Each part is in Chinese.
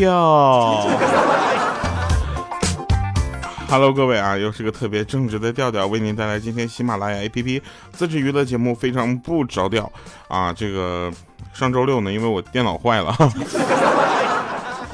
哟，Hello，各位啊，又是个特别正直的调调，为您带来今天喜马拉雅 APP 自制娱乐节目，非常不着调。啊。这个上周六呢，因为我电脑坏了，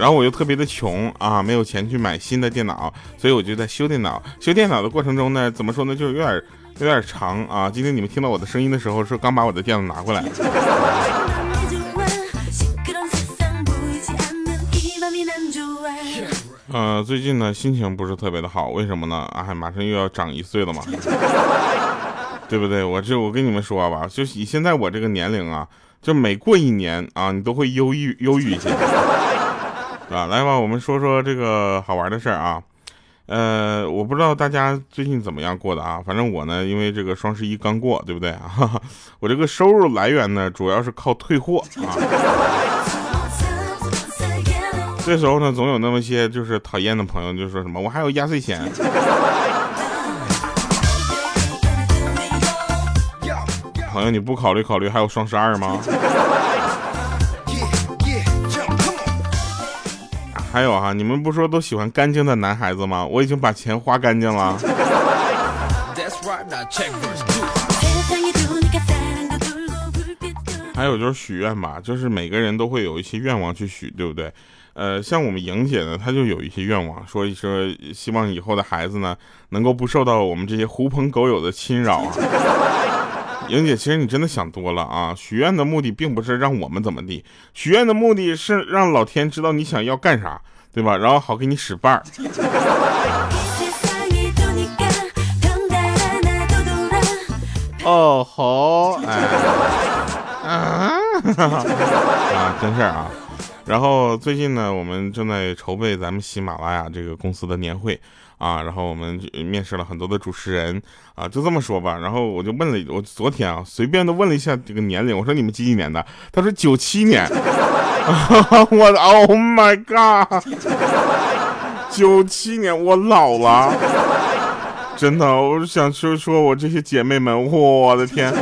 然后我又特别的穷啊，没有钱去买新的电脑，所以我就在修电脑。修电脑的过程中呢，怎么说呢，就是有点有点长啊。今天你们听到我的声音的时候，是刚把我的电脑拿过来。呃，最近呢心情不是特别的好，为什么呢？啊，马上又要长一岁了嘛，对不对？我这我跟你们说吧，就以现在我这个年龄啊，就每过一年啊，你都会忧郁忧郁一些，啊，来吧，我们说说这个好玩的事儿啊。呃，我不知道大家最近怎么样过的啊，反正我呢，因为这个双十一刚过，对不对啊？我这个收入来源呢，主要是靠退货啊。这时候呢，总有那么些就是讨厌的朋友，就说什么我还有压岁钱。朋友，你不考虑考虑还有双十二吗？还有啊，你们不说都喜欢干净的男孩子吗？我已经把钱花干净了。还有就是许愿吧，就是每个人都会有一些愿望去许，对不对？呃，像我们莹姐呢，她就有一些愿望，说一说希望以后的孩子呢，能够不受到我们这些狐朋狗友的侵扰啊。莹姐，其实你真的想多了啊！许愿的目的并不是让我们怎么地，许愿的目的是让老天知道你想要干啥，对吧？然后好给你使绊儿。哦吼，哎，啊，啊，真事儿啊。然后最近呢，我们正在筹备咱们喜马拉雅这个公司的年会啊，然后我们面试了很多的主持人啊，就这么说吧。然后我就问了，我昨天啊，随便的问了一下这个年龄，我说你们几几年的？他说九七年。我的 Oh my God！九七年，我老了，真的，我想说说我这些姐妹们，我的天。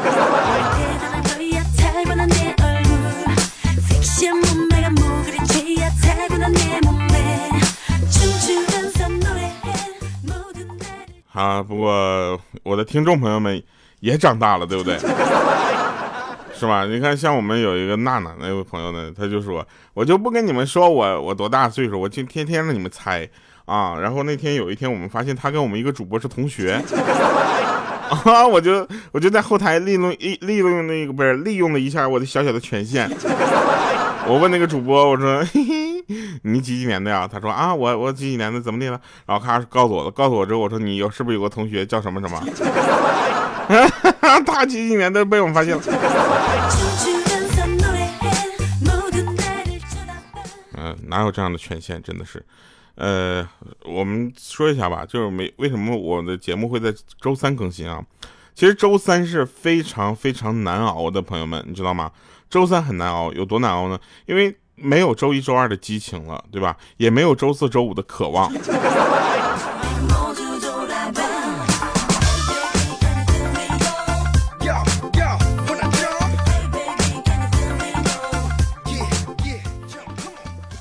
啊，不过我的听众朋友们也长大了，对不对？是吧？你看，像我们有一个娜娜那位朋友呢，他就说，我就不跟你们说我我多大岁数，我就天天让你们猜啊。然后那天有一天，我们发现他跟我们一个主播是同学，啊，我就我就在后台利用一利用那个不是利用了一下我的小小的权限，我问那个主播，我说。嘿嘿。你几几年的呀？他说啊，我我几几年的，怎么的了？然后咔告诉我了，告诉我之后，我说你有是不是有个同学叫什么什么？他几几年的被我们发现了。嗯，哪有这样的权限？真的是。呃，我们说一下吧，就是没为什么我的节目会在周三更新啊？其实周三是非常非常难熬的，朋友们，你知道吗？周三很难熬，有多难熬呢？因为。没有周一、周二的激情了，对吧？也没有周四周五的渴望。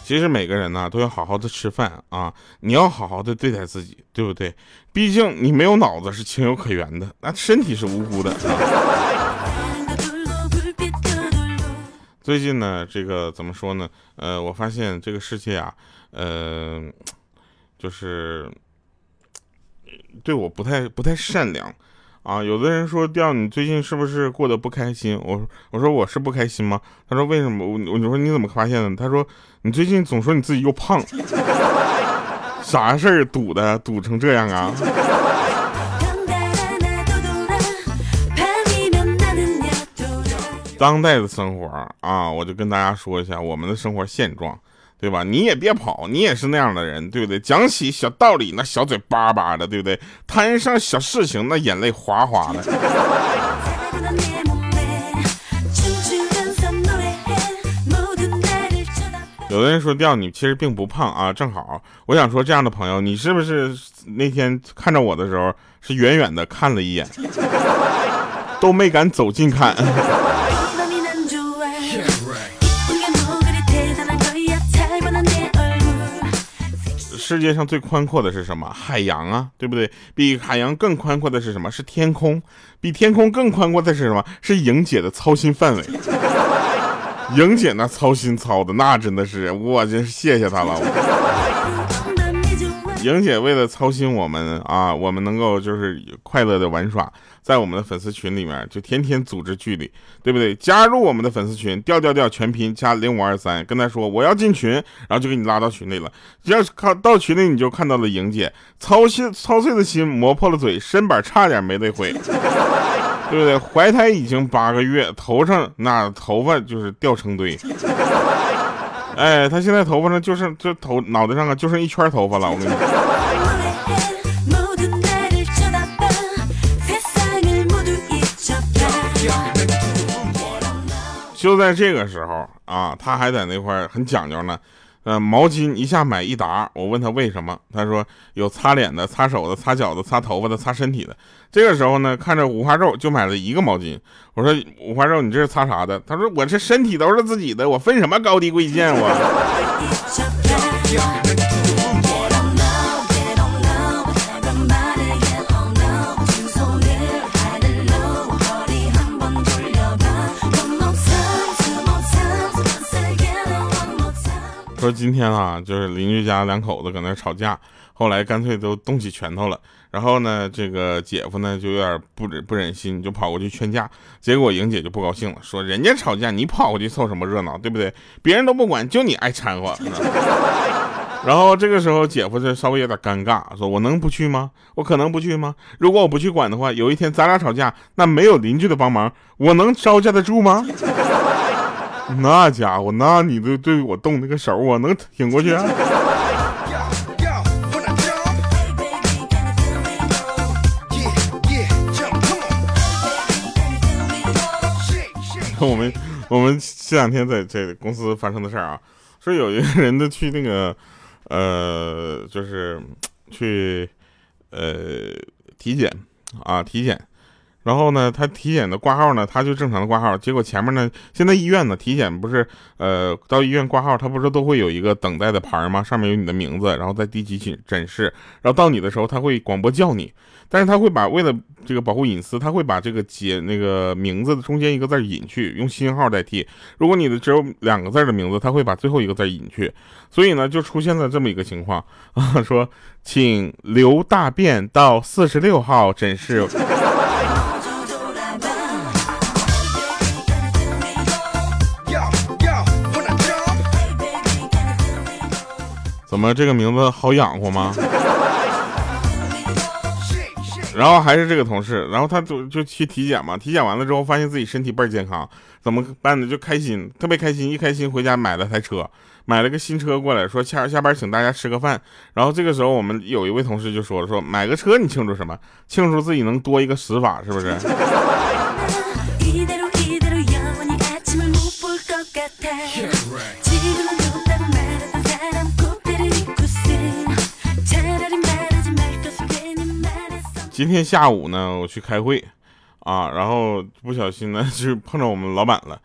其实每个人呢都要好好的吃饭啊，你要好好的对待自己，对不对？毕竟你没有脑子是情有可原的，那身体是无辜的。最近呢，这个怎么说呢？呃，我发现这个世界啊，呃，就是对我不太不太善良啊。有的人说，调你最近是不是过得不开心？我我说我是不开心吗？他说为什么？我我说你怎么发现的？他说你最近总说你自己又胖，啥事儿堵的堵成这样啊？当代的生活啊，我就跟大家说一下我们的生活现状，对吧？你也别跑，你也是那样的人，对不对？讲起小道理，那小嘴巴巴的，对不对？摊上小事情，那眼泪哗哗的。有 有的人说掉你其实并不胖啊，正好我想说这样的朋友，你是不是那天看着我的时候是远远的看了一眼，都没敢走近看。世界上最宽阔的是什么？海洋啊，对不对？比海洋更宽阔的是什么？是天空。比天空更宽阔的是什么？是莹姐的操心范围。莹姐那操心操的，那真的是，我真是谢谢她了。莹姐为了操心我们啊，我们能够就是快乐的玩耍，在我们的粉丝群里面就天天组织距离，对不对？加入我们的粉丝群，调调调全拼加零五二三，跟他说我要进群，然后就给你拉到群里了。要是看到群里，你就看到了莹姐操心操碎的心磨破了嘴，身板差点没得毁。对不对？怀胎已经八个月，头上那头发就是掉成堆。哎，他现在头发上就剩这头脑袋上啊，就剩一圈头发了。我跟你说。就在这个时候啊，他还在那块很讲究呢。呃，毛巾一下买一沓，我问他为什么，他说有擦脸的、擦手的、擦脚的、擦头发的、擦身体的。这个时候呢，看着五花肉就买了一个毛巾。我说五花肉，你这是擦啥的？他说我这身体都是自己的，我分什么高低贵贱我。说今天啊，就是邻居家两口子搁那吵架，后来干脆都动起拳头了。然后呢，这个姐夫呢就有点不忍不忍心，就跑过去劝架。结果莹姐就不高兴了，说人家吵架，你跑过去凑什么热闹，对不对？别人都不管，就你爱掺和。然后这个时候，姐夫就稍微有点尴尬，说我能不去吗？我可能不去吗？如果我不去管的话，有一天咱俩吵架，那没有邻居的帮忙，我能招架得住吗？那家伙，那你都对我动那个手，我能挺过去啊？我们我们这两天在在公司发生的事儿啊，说有一个人他去那个呃，就是去呃体检啊，体检。然后呢，他体检的挂号呢，他就正常的挂号。结果前面呢，现在医院呢，体检不是，呃，到医院挂号，他不是都会有一个等待的牌吗？上面有你的名字，然后在第几诊诊室，然后到你的时候，他会广播叫你，但是他会把为了这个保护隐私，他会把这个解那个名字的中间一个字隐去，用星号代替。如果你的只有两个字的名字，他会把最后一个字隐去。所以呢，就出现了这么一个情况啊，说请留大便到四十六号诊室。怎么这个名字好养活吗？然后还是这个同事，然后他就就去体检嘛，体检完了之后发现自己身体倍儿健康，怎么办呢？就开心，特别开心，一开心回家买了台车，买了个新车过来，说下下班请大家吃个饭。然后这个时候我们有一位同事就说了，说买个车你庆祝什么？庆祝自己能多一个死法是不是？今天下午呢，我去开会，啊，然后不小心呢 就碰到我们老板了，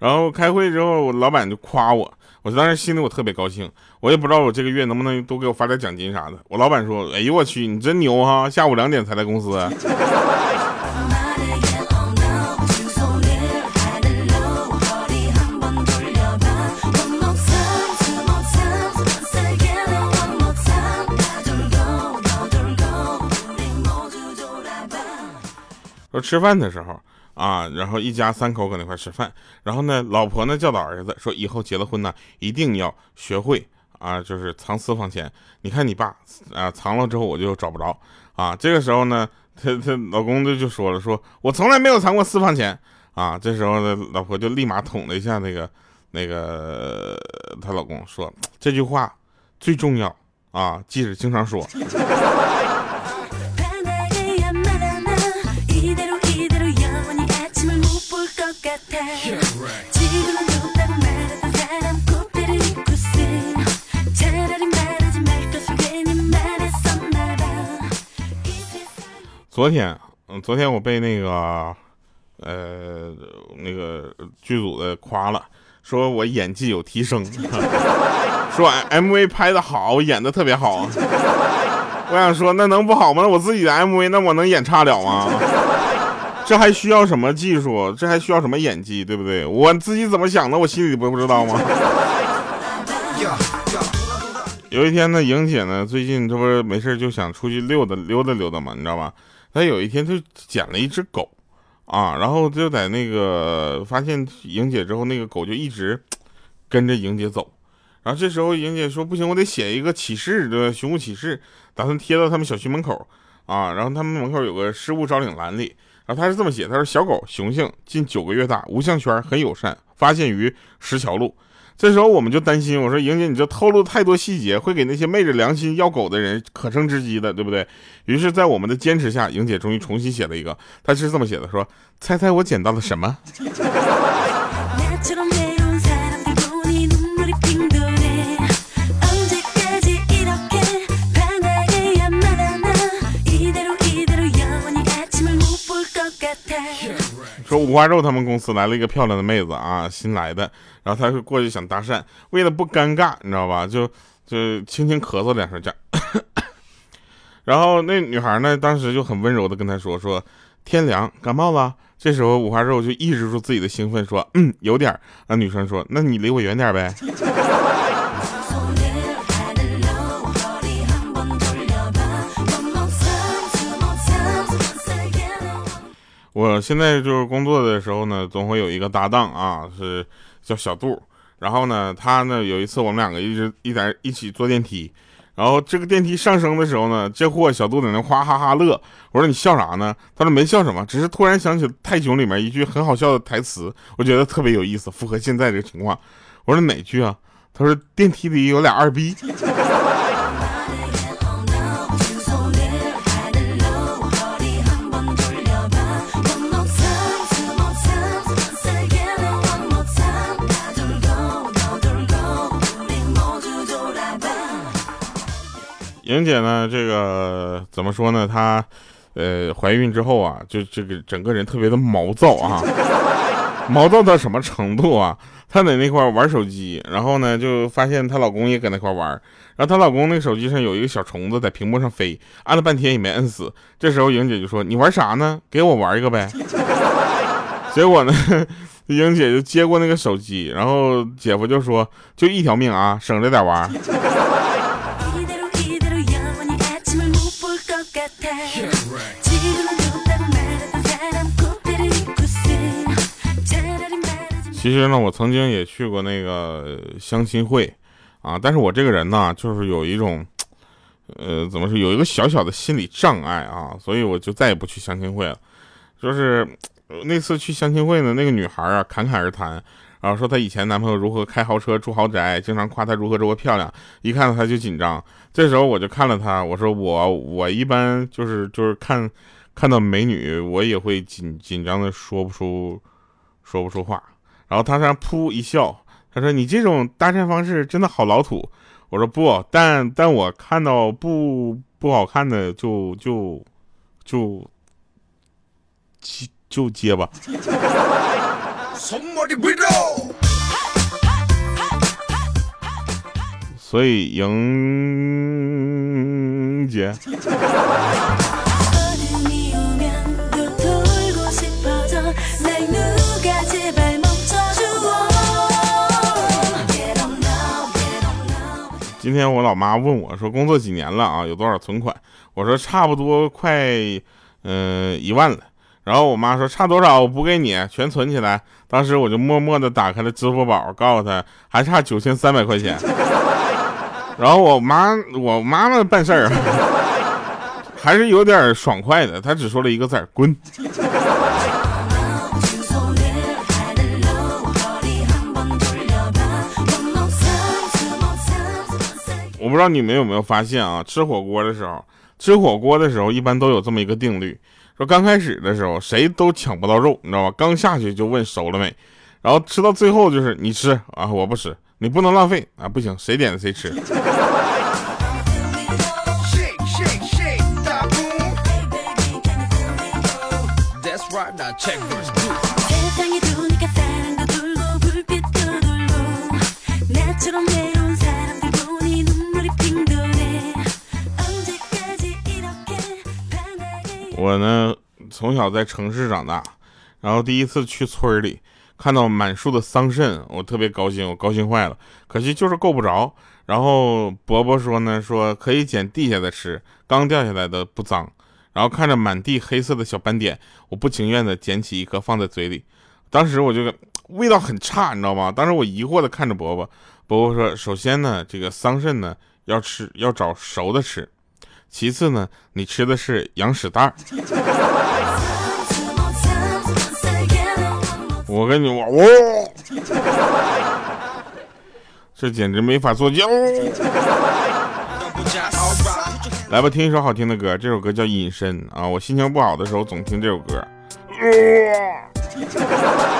然后开会之后，我老板就夸我，我当时心里我特别高兴，我也不知道我这个月能不能多给我发点奖金啥的。我老板说，哎呦我去，你真牛哈，下午两点才来公司。说吃饭的时候啊，然后一家三口搁那块吃饭，然后呢，老婆呢教导儿子说，以后结了婚呢，一定要学会啊，就是藏私房钱。你看你爸啊，藏了之后我就找不着啊。这个时候呢，他他老公就就说了，说我从来没有藏过私房钱啊。这时候呢，老婆就立马捅了一下那个那个她老公，说这句话最重要啊，记着经常说。昨天嗯昨天我被那个呃那个剧组的夸了说我演技有提升。说 mv 拍的好演的特别好。我想说那能不好吗？我自己的 mv 那我能演差了吗？这还需要什么技术？这还需要什么演技？对不对？我自己怎么想的，我心里不不知道吗？有一天呢，莹姐呢，最近这不是没事就想出去溜达溜达溜达嘛，你知道吧？她有一天就捡了一只狗，啊，然后就在那个发现莹姐之后，那个狗就一直跟着莹姐走。然后这时候莹姐说：“不行，我得写一个启事，对吧？寻物启事，打算贴到他们小区门口啊。然后他们门口有个失物招领栏里。”然后他是这么写，他说小狗雄性，近九个月大，无项圈，很友善，发现于石桥路。这时候我们就担心，我说莹姐，你这透露太多细节，会给那些昧着良心要狗的人可乘之机的，对不对？于是，在我们的坚持下，莹姐终于重新写了一个，她是这么写的，说猜猜我捡到了什么？说五花肉他们公司来了一个漂亮的妹子啊，新来的，然后他就过去想搭讪，为了不尴尬，你知道吧，就就轻轻咳嗽两声，这样。然后那女孩呢，当时就很温柔的跟他说说天凉，感冒了。这时候五花肉就抑制住自己的兴奋，说嗯，有点。那女生说，那你离我远点呗。我现在就是工作的时候呢，总会有一个搭档啊，是叫小杜。然后呢，他呢有一次我们两个一直一在一起坐电梯，然后这个电梯上升的时候呢，这货小杜在那哗哈哈乐。我说你笑啥呢？他说没笑什么，只是突然想起泰囧里面一句很好笑的台词，我觉得特别有意思，符合现在这个情况。我说哪句啊？他说电梯里有俩二逼。莹姐呢？这个怎么说呢？她，呃，怀孕之后啊，就这个整个人特别的毛躁啊，毛躁到什么程度啊？她在那块玩手机，然后呢，就发现她老公也搁那块玩，然后她老公那个手机上有一个小虫子在屏幕上飞，按了半天也没摁死。这时候莹姐就说：“你玩啥呢？给我玩一个呗。”结果呢，莹姐就接过那个手机，然后姐夫就说：“就一条命啊，省着点玩。”其实呢，我曾经也去过那个相亲会，啊，但是我这个人呢，就是有一种，呃，怎么说，有一个小小的心理障碍啊，所以我就再也不去相亲会了。就是那次去相亲会呢，那个女孩啊，侃侃而谈，然后说她以前男朋友如何开豪车住豪宅，经常夸她如何如何漂亮，一看到她就紧张。这时候我就看了她，我说我我一般就是就是看看到美女，我也会紧紧张的说不出说不出话。然后他突然噗一笑，他说：“你这种搭讪方式真的好老土。”我说：“不，但但我看到不不好看的就就就就接吧。”所以莹姐。今天我老妈问我说：“工作几年了啊？有多少存款？”我说：“差不多快，嗯，一万了。”然后我妈说：“差多少？我补给你，全存起来。”当时我就默默的打开了支付宝，告诉她还差九千三百块钱。然后我妈，我妈妈办事儿还是有点爽快的，她只说了一个字：“滚。”我不知道你们有没有发现啊？吃火锅的时候，吃火锅的时候一般都有这么一个定律：说刚开始的时候谁都抢不到肉，你知道吧？刚下去就问熟了没，然后吃到最后就是你吃啊，我不吃，你不能浪费啊，不行，谁点的谁吃。我呢，从小在城市长大，然后第一次去村里，看到满树的桑葚，我特别高兴，我高兴坏了。可惜就是够不着。然后伯伯说呢，说可以捡地下的吃，刚掉下来的不脏。然后看着满地黑色的小斑点，我不情愿的捡起一颗放在嘴里，当时我就味道很差，你知道吗？当时我疑惑的看着伯伯，伯伯说，首先呢，这个桑葚呢要吃要找熟的吃。其次呢，你吃的是羊屎蛋儿。我跟你我哦，这简直没法做交。来吧，听一首好听的歌，这首歌叫《隐身》啊。我心情不好的时候总听这首歌。在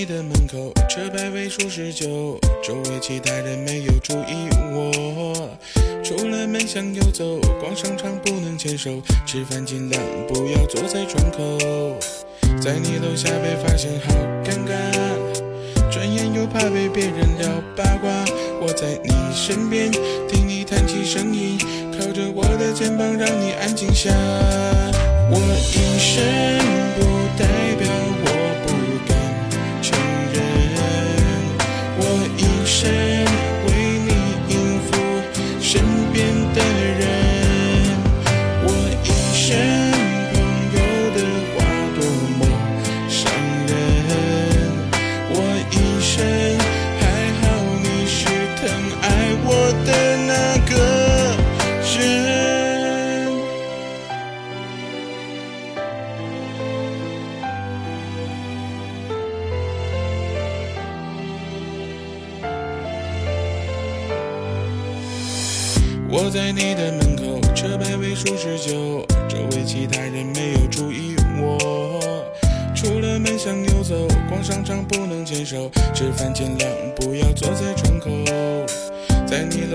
你的门口，车牌尾数十九，周围其他人没有注意我。出了门向右走，逛商场不能牵手，吃饭尽量不要坐在窗口。在你楼下被发现好尴尬，转眼又怕被别人聊八卦。我在你身边，听你谈起声音，靠着我的肩膀让你安静下。我一身不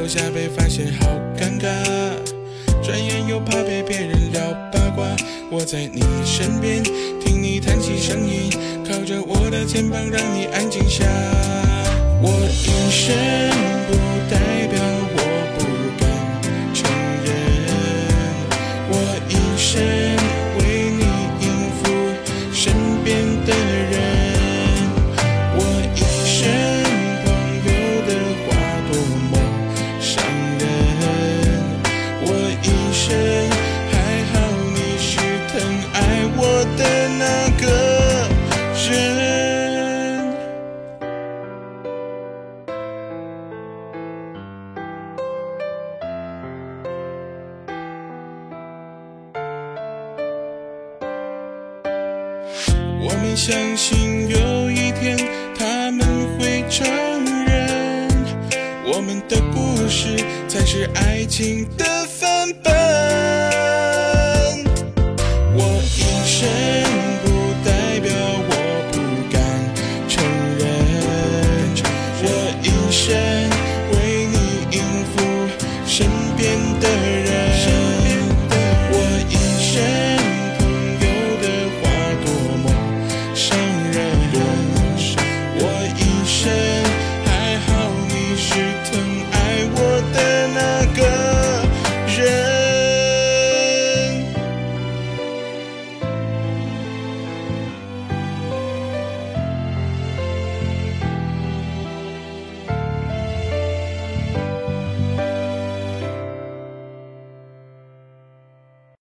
楼下被发现好尴尬，转眼又怕被别人聊八卦。我在你身边，听你谈起声音，靠着我的肩膀让你安静下。我隐身不代表我的那个人。我们。相信有一天他们会承认，我们的故事才是爱情的。深。